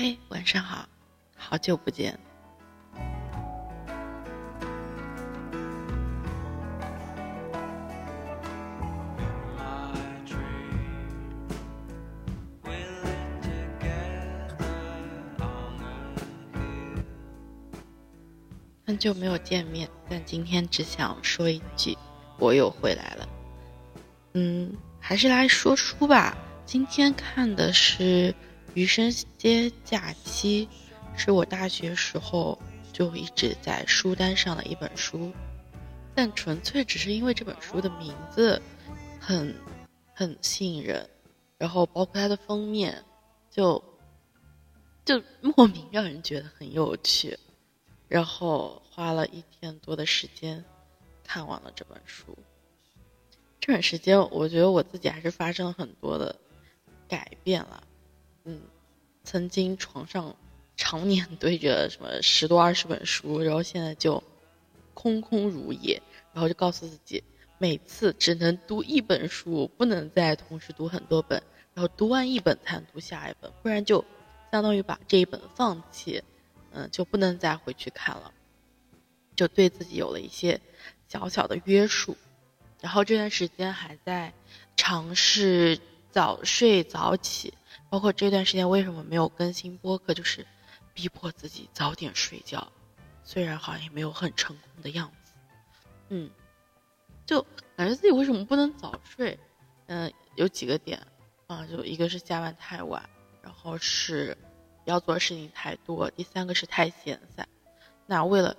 嘿，晚上好，好久不见。很久没有见面，但今天只想说一句，我又回来了。嗯，还是来说书吧。今天看的是。余生皆假期，是我大学时候就一直在书单上的一本书，但纯粹只是因为这本书的名字很很吸引人，然后包括它的封面，就就莫名让人觉得很有趣，然后花了一天多的时间看完了这本书。这段时间，我觉得我自己还是发生了很多的改变了。嗯，曾经床上常年堆着什么十多二十本书，然后现在就空空如也，然后就告诉自己，每次只能读一本书，不能再同时读很多本，然后读完一本才能读下一本，不然就相当于把这一本放弃，嗯，就不能再回去看了，就对自己有了一些小小的约束，然后这段时间还在尝试早睡早起。包括这段时间为什么没有更新播客，就是逼迫自己早点睡觉，虽然好像也没有很成功的样子，嗯，就感觉自己为什么不能早睡？嗯，有几个点啊，就一个是下班太晚，然后是要做的事情太多，第三个是太闲散。那为了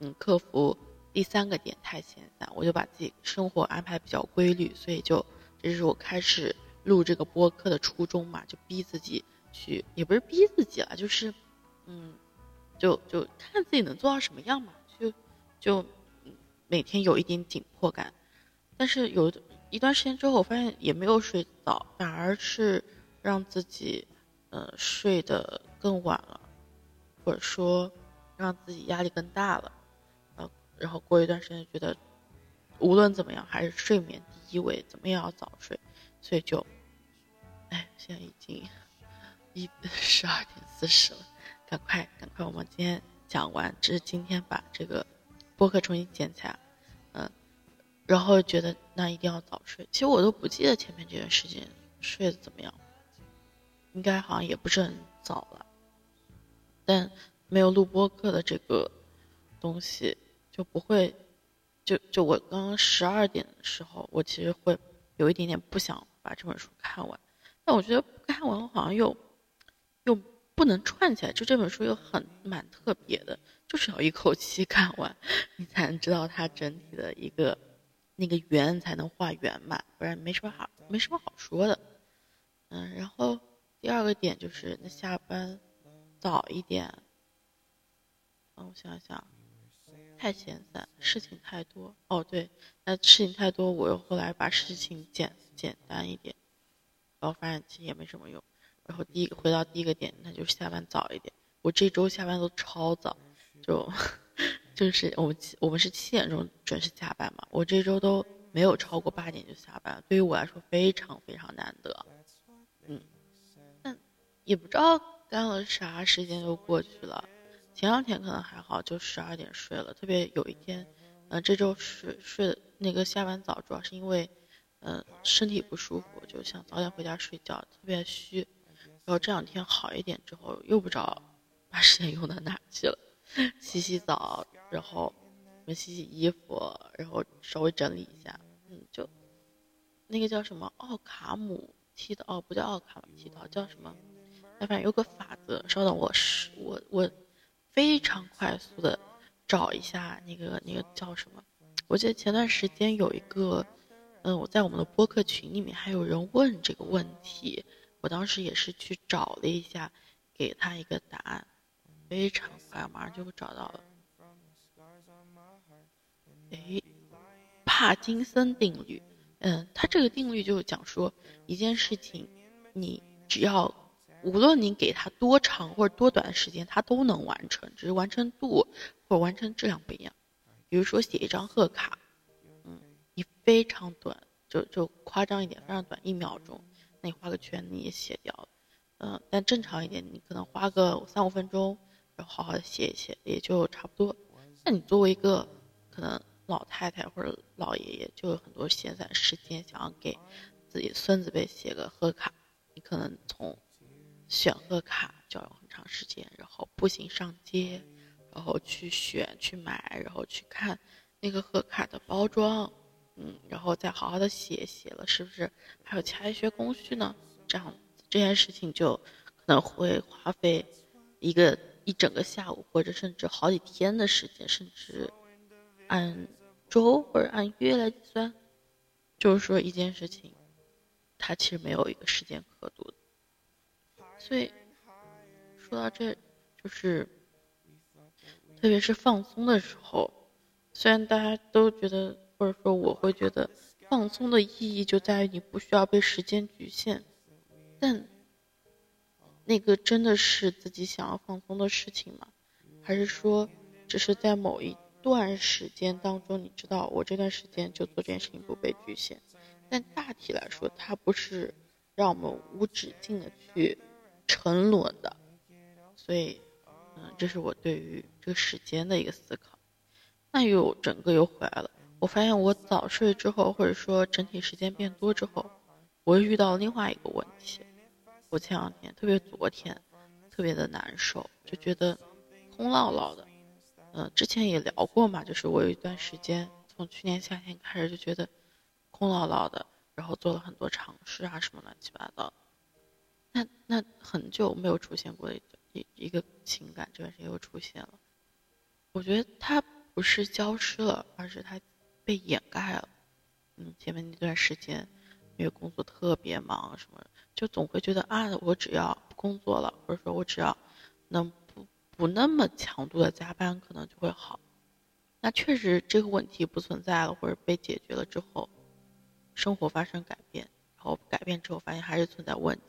嗯克服第三个点太闲散，我就把自己生活安排比较规律，所以就这是我开始。录这个播客的初衷嘛，就逼自己去，也不是逼自己了，就是，嗯，就就看自己能做到什么样嘛，就就每天有一点紧迫感，但是有一段时间之后，我发现也没有睡早，反而是让自己，呃，睡得更晚了，或者说让自己压力更大了，呃，然后过一段时间觉得，无论怎么样还是睡眠第一位，怎么也要早睡。所以就，哎，现在已经一 十二点四十了，赶快赶快，我们今天讲完，只是今天把这个播客重新剪起来，嗯，然后觉得那一定要早睡。其实我都不记得前面这段时间睡得怎么样，应该好像也不是很早了，但没有录播课的这个东西就不会，就就我刚刚十二点的时候，我其实会有一点点不想。把这本书看完，但我觉得不看完好像又又不能串起来，就这本书又很蛮特别的，就是要一口气看完，你才能知道它整体的一个那个圆才能画圆满，不然没什么好没什么好说的。嗯，然后第二个点就是那下班早一点，嗯，我想想，太闲散，事情太多。哦，对，那事情太多，我又后来把事情减。简单一点，然后发现其实也没什么用。然后第一个回到第一个点，那就下班早一点。我这周下班都超早，就 就是我们我们是七点钟准时下班嘛。我这周都没有超过八点就下班，对于我来说非常非常难得。嗯，但也不知道干了啥，时间就过去了。前两天可能还好，就十二点睡了。特别有一天，嗯，这周睡睡的那个下班早，主要是因为。嗯，身体不舒服，就想早点回家睡觉，特别虚。然后这两天好一点之后，又不知道把时间用到哪去了。洗洗澡，然后洗洗衣服，然后稍微整理一下。嗯，就那个叫什么奥卡姆剃刀，哦，不叫奥卡姆剃刀，叫什么？哎反正有个法则。稍等，我是我我非常快速的找一下那个那个叫什么？我记得前段时间有一个。嗯，我在我们的播客群里面还有人问这个问题，我当时也是去找了一下，给他一个答案，非常快，马上就会找到了。哎，帕金森定律，嗯，他这个定律就是讲说，一件事情，你只要无论你给他多长或者多短的时间，他都能完成，只是完成度或者完成质量不一样。比如说写一张贺卡。非常短，就就夸张一点，非常短，一秒钟，那你画个圈你也写掉了。嗯，但正常一点，你可能花个三五分钟，然后好好的写一写，也就差不多。那你作为一个可能老太太或者老爷爷，就有很多闲散时间，想要给自己孙子辈写个贺卡，你可能从选贺卡就要很长时间，然后步行上街，然后去选去买，然后去看那个贺卡的包装，嗯，然后再好好的写，写了是不是还有其他一些工序呢？这样这件事情就可能会花费一个。一整个下午，或者甚至好几天的时间，甚至按周或者按月来计算，就是说一件事情，它其实没有一个时间刻度。所以说到这，就是特别是放松的时候，虽然大家都觉得，或者说我会觉得，放松的意义就在于你不需要被时间局限，但。那个真的是自己想要放松的事情吗？还是说，只是在某一段时间当中，你知道我这段时间就做这件事情不被局限？但大体来说，它不是让我们无止境的去沉沦的。所以，嗯，这是我对于这个时间的一个思考。那又整个又回来了。我发现我早睡之后，或者说整体时间变多之后，我又遇到了另外一个问题。我前两天，特别昨天，特别的难受，就觉得空落落的。嗯，之前也聊过嘛，就是我有一段时间，从去年夏天开始就觉得空落落的，然后做了很多尝试啊，什么乱七八糟。那那很久没有出现过的一一个情感，这段时间又出现了。我觉得它不是消失了，而是它被掩盖了。嗯，前面那段时间。因为工作特别忙，什么就总会觉得啊，我只要不工作了，或者说我只要能不不那么强度的加班，可能就会好。那确实这个问题不存在了，或者被解决了之后，生活发生改变，然后改变之后发现还是存在问题。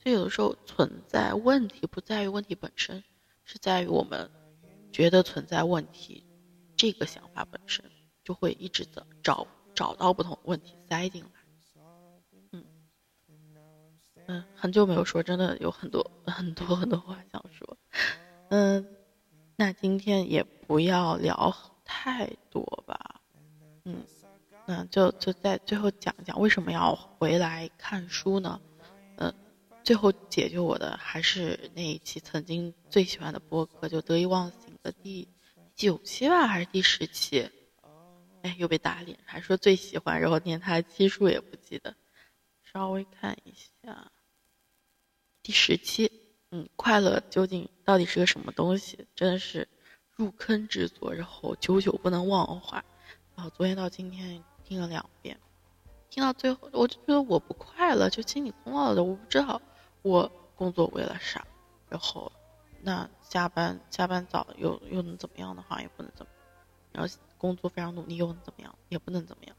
所以有的时候存在问题不在于问题本身，是在于我们觉得存在问题这个想法本身，就会一直的找找到不同问题塞进来。嗯，很久没有说，真的有很多很多很多话想说。嗯，那今天也不要聊太多吧。嗯，那就就在最后讲一讲为什么要回来看书呢？嗯，最后解救我的还是那一期曾经最喜欢的播客，就得意忘形的第九期吧，还是第十期？哎，又被打脸，还说最喜欢，然后连他的期数也不记得。稍微看一下。第十期，嗯，快乐究竟到底是个什么东西？真的是入坑之作，然后久久不能忘怀。然后昨天到今天听了两遍，听到最后我就觉得我不快乐，就心里空落落的。我不知道我工作为了啥，然后那加班加班早又又能怎么样的话也不能怎么，然后工作非常努力又能怎么样也不能怎么样。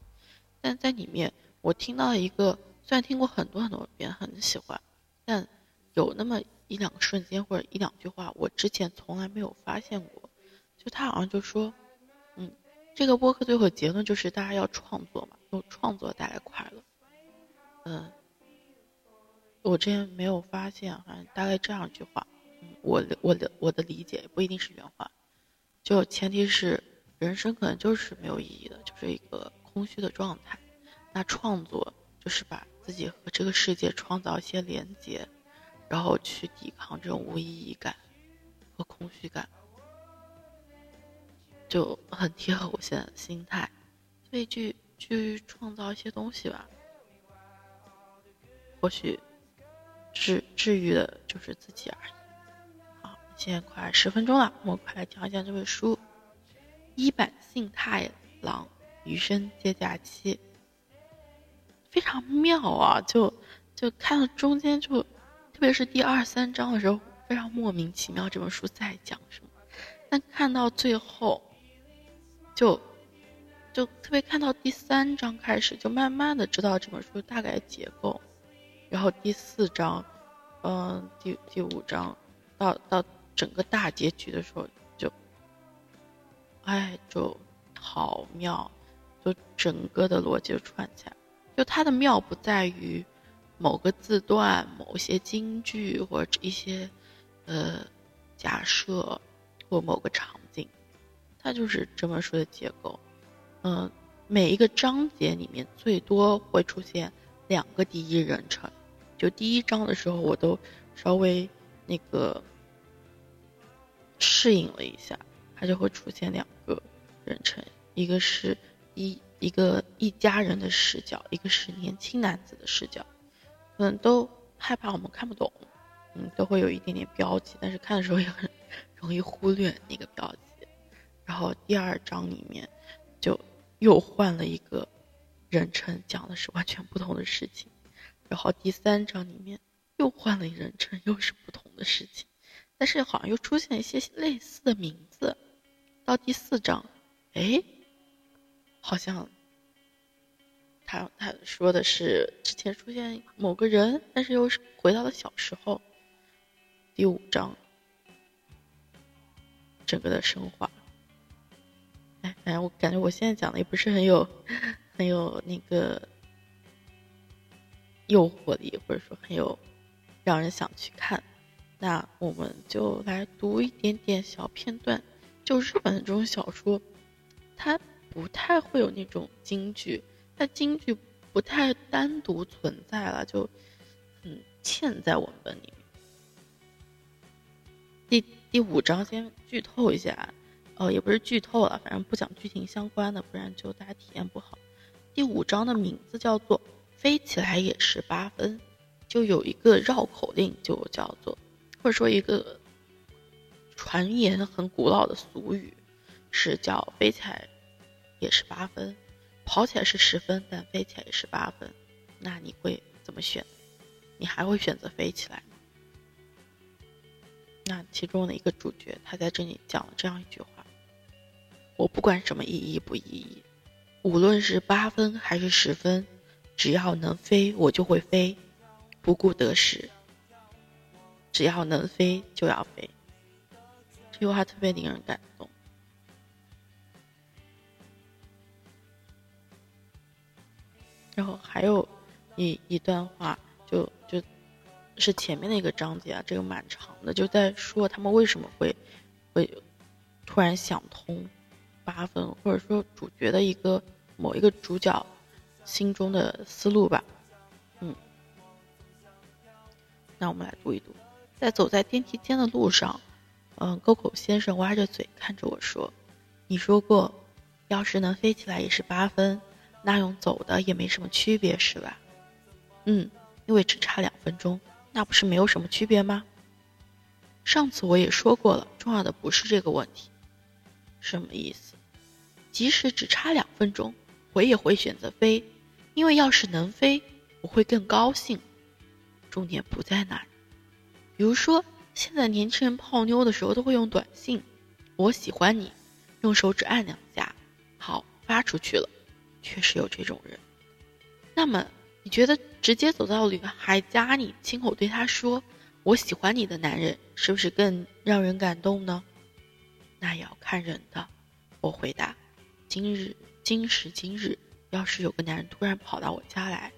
但在里面我听到了一个，虽然听过很多很多遍，很喜欢，但。有那么一两个瞬间或者一两句话，我之前从来没有发现过。就他好像就说，嗯，这个播客最后结论就是大家要创作嘛，用创作带来快乐。嗯，我之前没有发现，反正大概这样一句话。我我的我的理解不一定是原话，就前提是人生可能就是没有意义的，就是一个空虚的状态。那创作就是把自己和这个世界创造一些连接。然后去抵抗这种无意义感和空虚感，就很贴合我现在的心态，所以去去创造一些东西吧。或许治治愈的就是自己而已。好，现在快十分钟了，我们快来讲一讲这本书《一坂幸太郎余生皆假期》，非常妙啊！就就看到中间就。特别是第二三章的时候，非常莫名其妙，这本书在讲什么？但看到最后，就就特别看到第三章开始，就慢慢的知道这本书大概结构。然后第四章，嗯，第第五章，到到整个大结局的时候，哎，就好妙，就整个的逻辑串起来。就它的妙不在于。某个字段、某些金句或者一些呃假设或某个场景，它就是这本书的结构。嗯，每一个章节里面最多会出现两个第一人称。就第一章的时候，我都稍微那个适应了一下，它就会出现两人称，一个是一。一个一家人的视角，一个是年轻男子的视角，可能都害怕我们看不懂，嗯，都会有一点点标记，但是看的时候也很容易忽略那个标记。然后第二章里面就又换了一个人称，讲的是完全不同的事情。然后第三章里面又换了一人称，又是不同的事情，但是好像又出现一些类似的名字。到第四章，哎。好像，他他说的是之前出现某个人，但是又是回到了小时候。第五章，整个的升华。哎，反正我感觉我现在讲的也不是很有，很有那个诱惑力，或者说很有让人想去看。那我们就来读一点点小片段，就日本的这种小说，它。不太会有那种京剧，它京剧不太单独存在了，就嗯嵌在文本里面。第第五章先剧透一下，哦，也不是剧透了，反正不讲剧情相关的，不然就大家体验不好。第五章的名字叫做“飞起来也是八分”，就有一个绕口令，就叫做或者说一个传言很古老的俗语，是叫“飞起来”。也是八分，跑起来是十分，但飞起来也是八分。那你会怎么选？你还会选择飞起来吗？那其中的一个主角，他在这里讲了这样一句话：“我不管什么意义不意义，无论是八分还是十分，只要能飞，我就会飞，不顾得失。只要能飞，就要飞。”这句话特别令人感动。然后还有一一段话，就就是前面的一个章节啊，这个蛮长的，就在说他们为什么会会突然想通八分，或者说主角的一个某一个主角心中的思路吧。嗯，那我们来读一读，在走在电梯间的路上，嗯，沟口先生歪着嘴看着我说：“你说过，要是能飞起来也是八分。”那用走的也没什么区别，是吧？嗯，因为只差两分钟，那不是没有什么区别吗？上次我也说过了，重要的不是这个问题。什么意思？即使只差两分钟，我也会选择飞，因为要是能飞，我会更高兴。重点不在那儿。比如说，现在年轻人泡妞的时候都会用短信，“我喜欢你”，用手指按两下，好，发出去了。确实有这种人，那么你觉得直接走到女孩家里，亲口对她说“我喜欢你”的男人，是不是更让人感动呢？那也要看人的。我回答：今日今时今日，要是有个男人突然跑到我家来，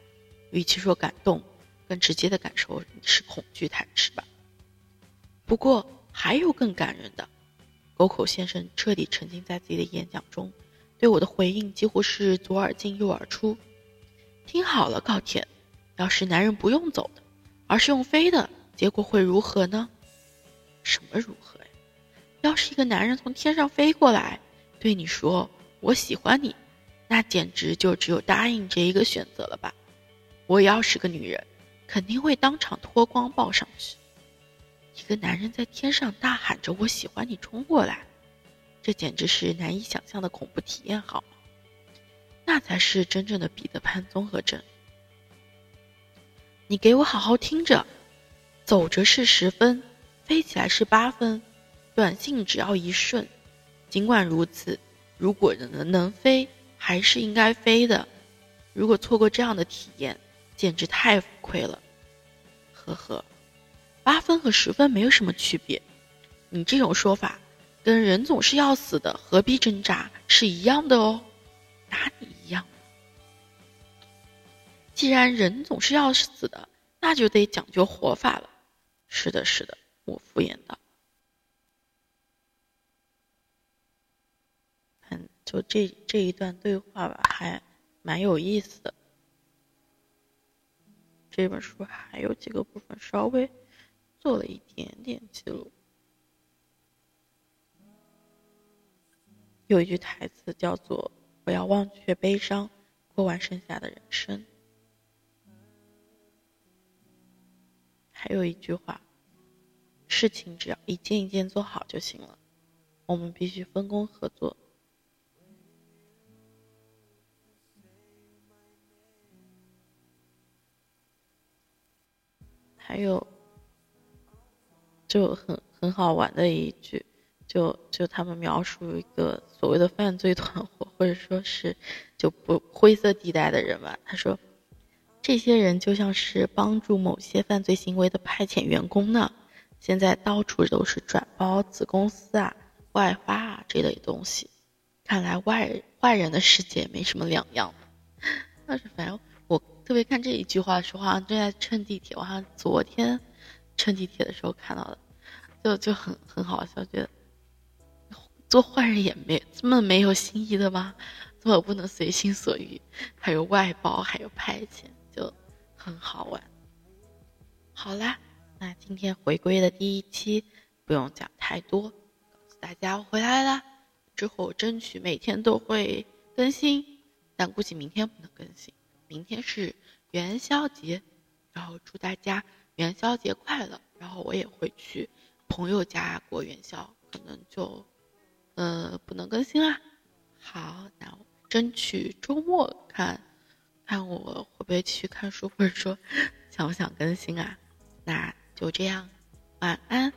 与其说感动，更直接的感受是恐惧谈是吧？不过还有更感人的。沟口先生彻底沉浸在自己的演讲中。对我的回应几乎是左耳进右耳出。听好了，高田，要是男人不用走的，而是用飞的，结果会如何呢？什么如何呀？要是一个男人从天上飞过来，对你说“我喜欢你”，那简直就只有答应这一个选择了吧？我要是个女人，肯定会当场脱光抱上去。一个男人在天上大喊着“我喜欢你”冲过来。这简直是难以想象的恐怖体验，好吗？那才是真正的彼得潘综合症。你给我好好听着，走着是十分，飞起来是八分，短信只要一瞬。尽管如此，如果能能飞，还是应该飞的。如果错过这样的体验，简直太亏了。呵呵，八分和十分没有什么区别。你这种说法。跟人总是要死的，何必挣扎？是一样的哦，哪里一样？既然人总是要死的，那就得讲究活法了。是的，是的，我敷衍道。嗯，就这这一段对话吧，还蛮有意思的。这本书还有几个部分稍微做了一点点记录。有一句台词叫做：“不要忘却悲伤，过完剩下的人生。”还有一句话：“事情只要一件一件做好就行了。”我们必须分工合作。还有，就很很好玩的一句。就就他们描述一个所谓的犯罪团伙，或者说是就不灰色地带的人吧。他说，这些人就像是帮助某些犯罪行为的派遣员工呢。现在到处都是转包、子公司啊、外发啊这类东西。看来外坏人的世界没什么两样。但是反正我特别看这一句话的时候，好像正在乘地铁，我好像昨天乘地铁的时候看到的，就就很很好笑，觉得。做坏人也没这么没有心意的吗？这么不能随心所欲？还有外包，还有派遣，就很好玩。好啦，那今天回归的第一期不用讲太多，告诉大家我回来了。之后我争取每天都会更新，但估计明天不能更新。明天是元宵节，然后祝大家元宵节快乐。然后我也会去朋友家过元宵，可能就。呃，不能更新啦。好，那争取周末看，看我会不会去看书，或者说想不想更新啊？那就这样，晚安。